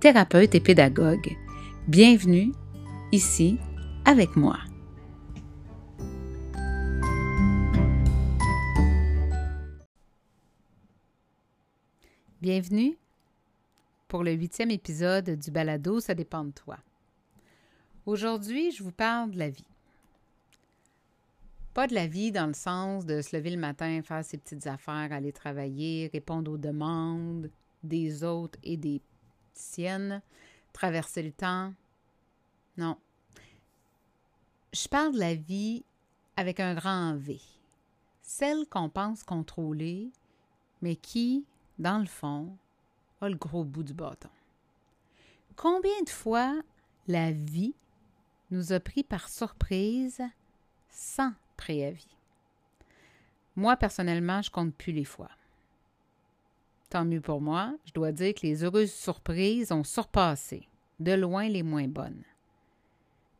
thérapeute et pédagogue. Bienvenue ici avec moi. Bienvenue pour le huitième épisode du balado Ça dépend de toi. Aujourd'hui, je vous parle de la vie. Pas de la vie dans le sens de se lever le matin, faire ses petites affaires, aller travailler, répondre aux demandes des autres et des traverser le temps. Non. Je parle de la vie avec un grand V. Celle qu'on pense contrôler, mais qui, dans le fond, a le gros bout du bâton. Combien de fois la vie nous a pris par surprise sans préavis? Moi, personnellement, je compte plus les fois. Tant mieux pour moi, je dois dire que les heureuses surprises ont surpassé, de loin les moins bonnes.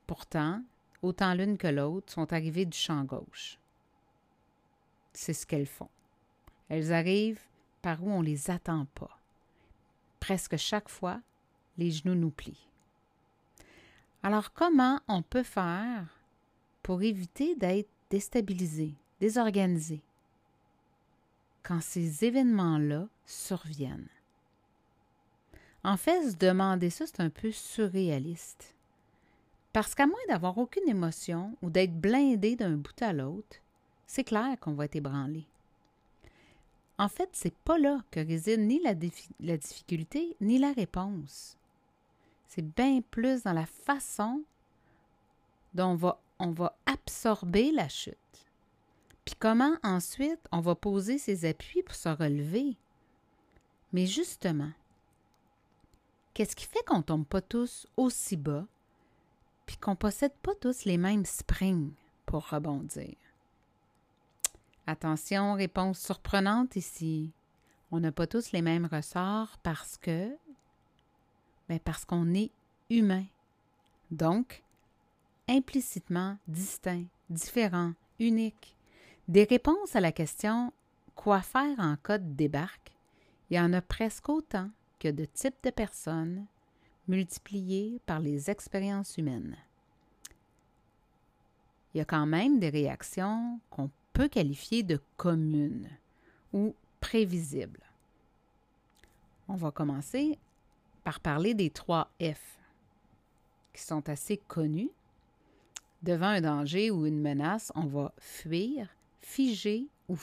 Pourtant, autant l'une que l'autre sont arrivées du champ gauche. C'est ce qu'elles font. Elles arrivent par où on ne les attend pas. Presque chaque fois, les genoux nous plient. Alors comment on peut faire pour éviter d'être déstabilisé, désorganisé, quand ces événements-là surviennent? En fait, se demander ça, c'est un peu surréaliste. Parce qu'à moins d'avoir aucune émotion ou d'être blindé d'un bout à l'autre, c'est clair qu'on va être ébranlé. En fait, c'est pas là que réside ni la, difficulté ni la réponse. C'est bien plus dans la façon dont on va absorber la chute. Puis comment ensuite on va poser ses appuis pour se relever? Mais justement, qu'est-ce qui fait qu'on tombe pas tous aussi bas, puis qu'on possède pas tous les mêmes springs pour rebondir? Attention, réponse surprenante ici. On n'a pas tous les mêmes ressorts parce que. Ben parce qu'on est humain. Donc, implicitement distinct, différent, unique. Des réponses à la question quoi faire en cas de débarque, il y en a presque autant que de types de personnes multipliées par les expériences humaines. Il y a quand même des réactions qu'on peut qualifier de communes ou prévisibles. On va commencer par parler des trois F, qui sont assez connus. Devant un danger ou une menace, on va fuir, figer ou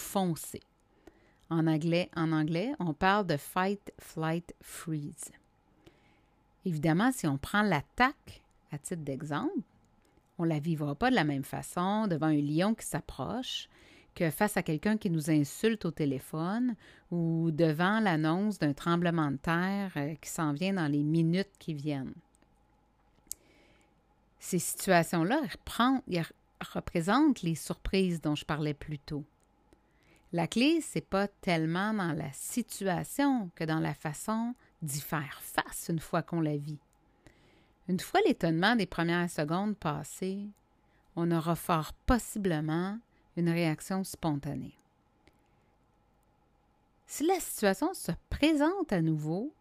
anglais, en anglais, on parle de fight, flight, freeze. Évidemment, si on prend l'attaque à titre d'exemple, on ne la vivra pas de la même façon devant un lion qui s'approche que face à quelqu'un qui nous insulte au téléphone ou devant l'annonce d'un tremblement de terre euh, qui s'en vient dans les minutes qui viennent. Ces situations-là représentent les surprises dont je parlais plus tôt. La clé, c'est pas tellement dans la situation que dans la façon d'y faire face une fois qu'on la vit. Une fois l'étonnement des premières secondes passées, on aura fort possiblement une réaction spontanée. Si la situation se présente à nouveau,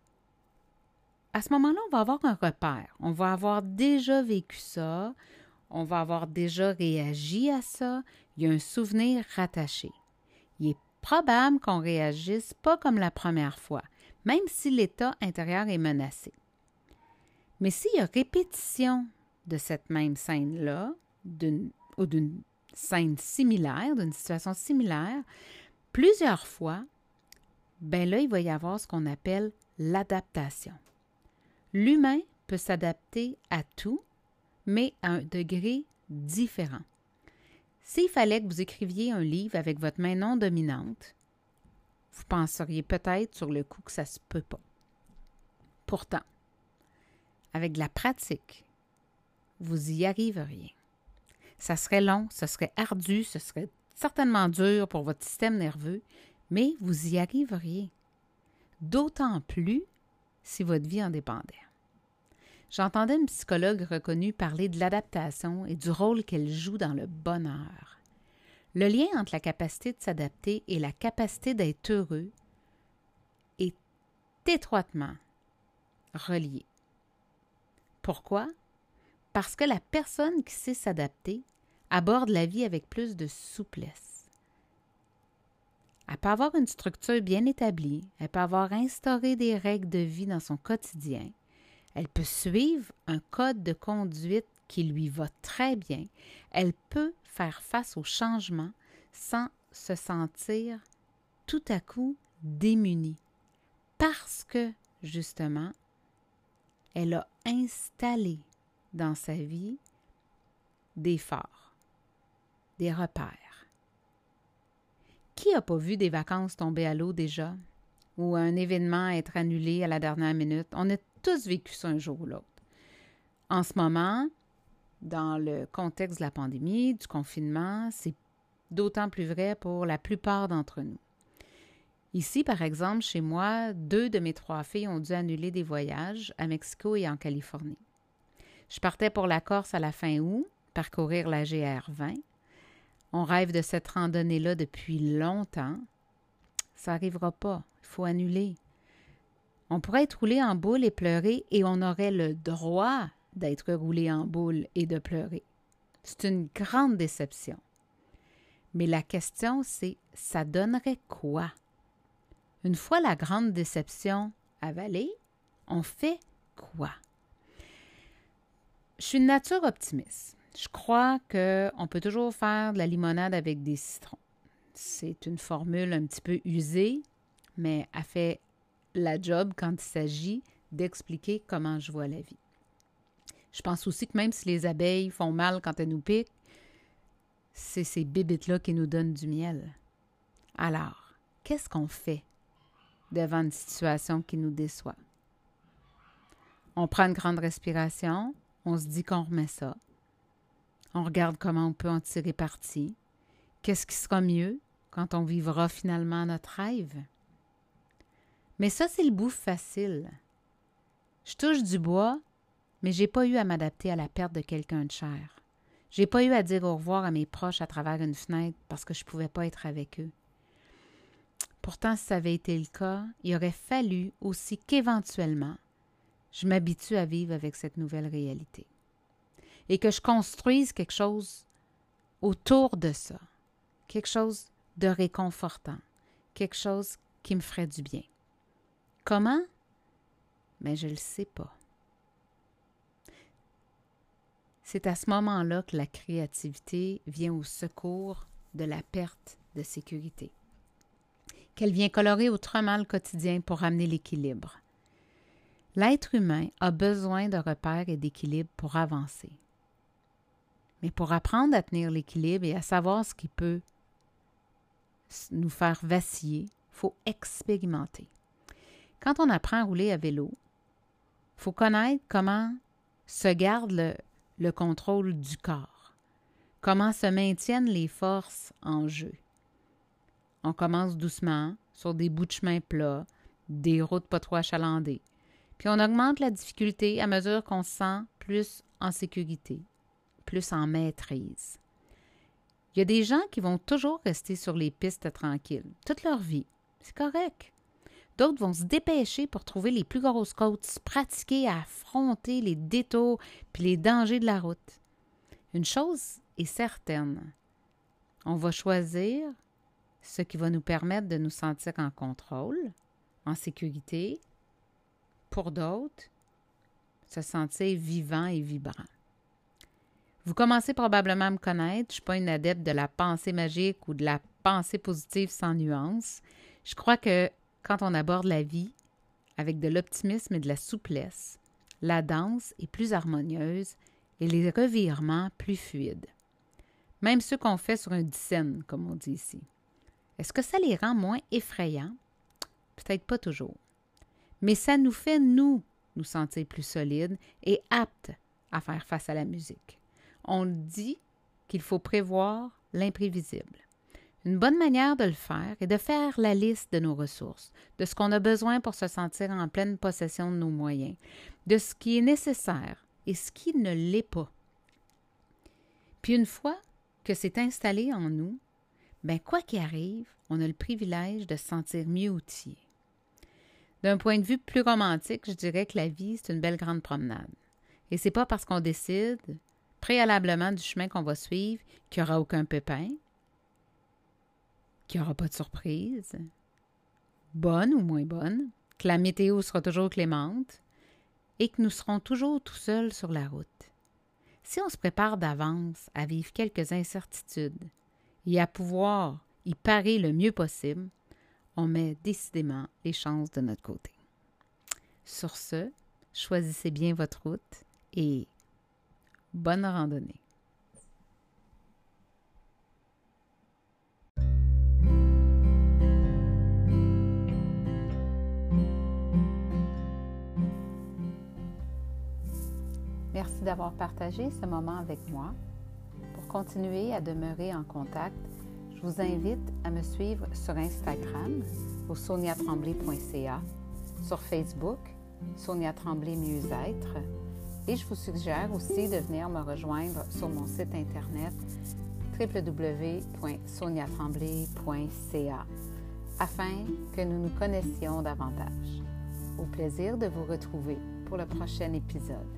à ce moment-là, on va avoir un repère. On va avoir déjà vécu ça, on va avoir déjà réagi à ça, il y a un souvenir rattaché. Il est probable qu'on réagisse pas comme la première fois, même si l'état intérieur est menacé. Mais s'il y a répétition de cette même scène-là, ou d'une scène similaire, d'une situation similaire, plusieurs fois, ben là, il va y avoir ce qu'on appelle l'adaptation. L'humain peut s'adapter à tout, mais à un degré différent. S'il fallait que vous écriviez un livre avec votre main non dominante, vous penseriez peut-être sur le coup que ça se peut pas. Pourtant, avec de la pratique, vous y arriveriez. Ça serait long, ce serait ardu, ce serait certainement dur pour votre système nerveux, mais vous y arriveriez. D'autant plus si votre vie en dépendait. J'entendais une psychologue reconnue parler de l'adaptation et du rôle qu'elle joue dans le bonheur. Le lien entre la capacité de s'adapter et la capacité d'être heureux est étroitement relié. Pourquoi? Parce que la personne qui sait s'adapter aborde la vie avec plus de souplesse. Elle peut avoir une structure bien établie, elle peut avoir instauré des règles de vie dans son quotidien, elle peut suivre un code de conduite qui lui va très bien, elle peut faire face aux changements sans se sentir tout à coup démunie, parce que, justement, elle a installé dans sa vie des phares, des repères. Qui n'a pas vu des vacances tomber à l'eau déjà? Ou un événement être annulé à la dernière minute? Tous vécu un jour ou l'autre. En ce moment, dans le contexte de la pandémie, du confinement, c'est d'autant plus vrai pour la plupart d'entre nous. Ici, par exemple, chez moi, deux de mes trois filles ont dû annuler des voyages à Mexico et en Californie. Je partais pour la Corse à la fin août, parcourir la GR20. On rêve de cette randonnée-là depuis longtemps. Ça n'arrivera pas. Il faut annuler. On pourrait être roulé en boule et pleurer et on aurait le droit d'être roulé en boule et de pleurer. C'est une grande déception. Mais la question, c'est ça donnerait quoi? Une fois la grande déception avalée, on fait quoi? Je suis une nature optimiste. Je crois qu'on peut toujours faire de la limonade avec des citrons. C'est une formule un petit peu usée, mais elle fait la job quand il s'agit d'expliquer comment je vois la vie. Je pense aussi que même si les abeilles font mal quand elles nous piquent, c'est ces bébites-là qui nous donnent du miel. Alors, qu'est-ce qu'on fait devant une situation qui nous déçoit? On prend une grande respiration, on se dit qu'on remet ça. On regarde comment on peut en tirer parti. Qu'est-ce qui sera mieux quand on vivra finalement notre rêve? Mais ça, c'est le bout facile. Je touche du bois, mais j'ai pas eu à m'adapter à la perte de quelqu'un de cher. J'ai pas eu à dire au revoir à mes proches à travers une fenêtre parce que je pouvais pas être avec eux. Pourtant, si ça avait été le cas, il aurait fallu aussi qu'éventuellement, je m'habitue à vivre avec cette nouvelle réalité et que je construise quelque chose autour de ça, quelque chose de réconfortant, quelque chose qui me ferait du bien. Comment? Mais ben, je ne le sais pas. C'est à ce moment-là que la créativité vient au secours de la perte de sécurité qu'elle vient colorer autrement le quotidien pour ramener l'équilibre. L'être humain a besoin de repères et d'équilibre pour avancer. Mais pour apprendre à tenir l'équilibre et à savoir ce qui peut nous faire vaciller, il faut expérimenter. Quand on apprend à rouler à vélo, il faut connaître comment se garde le, le contrôle du corps, comment se maintiennent les forces en jeu. On commence doucement sur des bouts de chemin plats, des routes pas trop achalandées. Puis on augmente la difficulté à mesure qu'on se sent plus en sécurité, plus en maîtrise. Il y a des gens qui vont toujours rester sur les pistes tranquilles, toute leur vie. C'est correct. D'autres vont se dépêcher pour trouver les plus grosses côtes, se pratiquer à affronter les détours puis les dangers de la route. Une chose est certaine, on va choisir ce qui va nous permettre de nous sentir en contrôle, en sécurité. Pour d'autres, se sentir vivant et vibrant. Vous commencez probablement à me connaître, je ne suis pas une adepte de la pensée magique ou de la pensée positive sans nuance. Je crois que quand on aborde la vie avec de l'optimisme et de la souplesse, la danse est plus harmonieuse et les revirements plus fluides. Même ceux qu'on fait sur un dixaine, comme on dit ici. Est-ce que ça les rend moins effrayants? Peut-être pas toujours. Mais ça nous fait, nous, nous sentir plus solides et aptes à faire face à la musique. On dit qu'il faut prévoir l'imprévisible. Une bonne manière de le faire est de faire la liste de nos ressources, de ce qu'on a besoin pour se sentir en pleine possession de nos moyens, de ce qui est nécessaire et ce qui ne l'est pas. Puis une fois que c'est installé en nous, ben quoi qu'il arrive, on a le privilège de se sentir mieux outillé. D'un point de vue plus romantique, je dirais que la vie, c'est une belle grande promenade. Et c'est pas parce qu'on décide préalablement du chemin qu'on va suivre qu'il n'y aura aucun pépin, qu'il n'y aura pas de surprise, bonne ou moins bonne, que la météo sera toujours clémente et que nous serons toujours tout seuls sur la route. Si on se prépare d'avance à vivre quelques incertitudes et à pouvoir y parer le mieux possible, on met décidément les chances de notre côté. Sur ce, choisissez bien votre route et bonne randonnée. D'avoir partagé ce moment avec moi. Pour continuer à demeurer en contact, je vous invite à me suivre sur Instagram au soniatremblay.ca, sur Facebook, Sonia Tremblay Mieux-être, et je vous suggère aussi de venir me rejoindre sur mon site internet www.soniatremblay.ca afin que nous nous connaissions davantage. Au plaisir de vous retrouver pour le prochain épisode.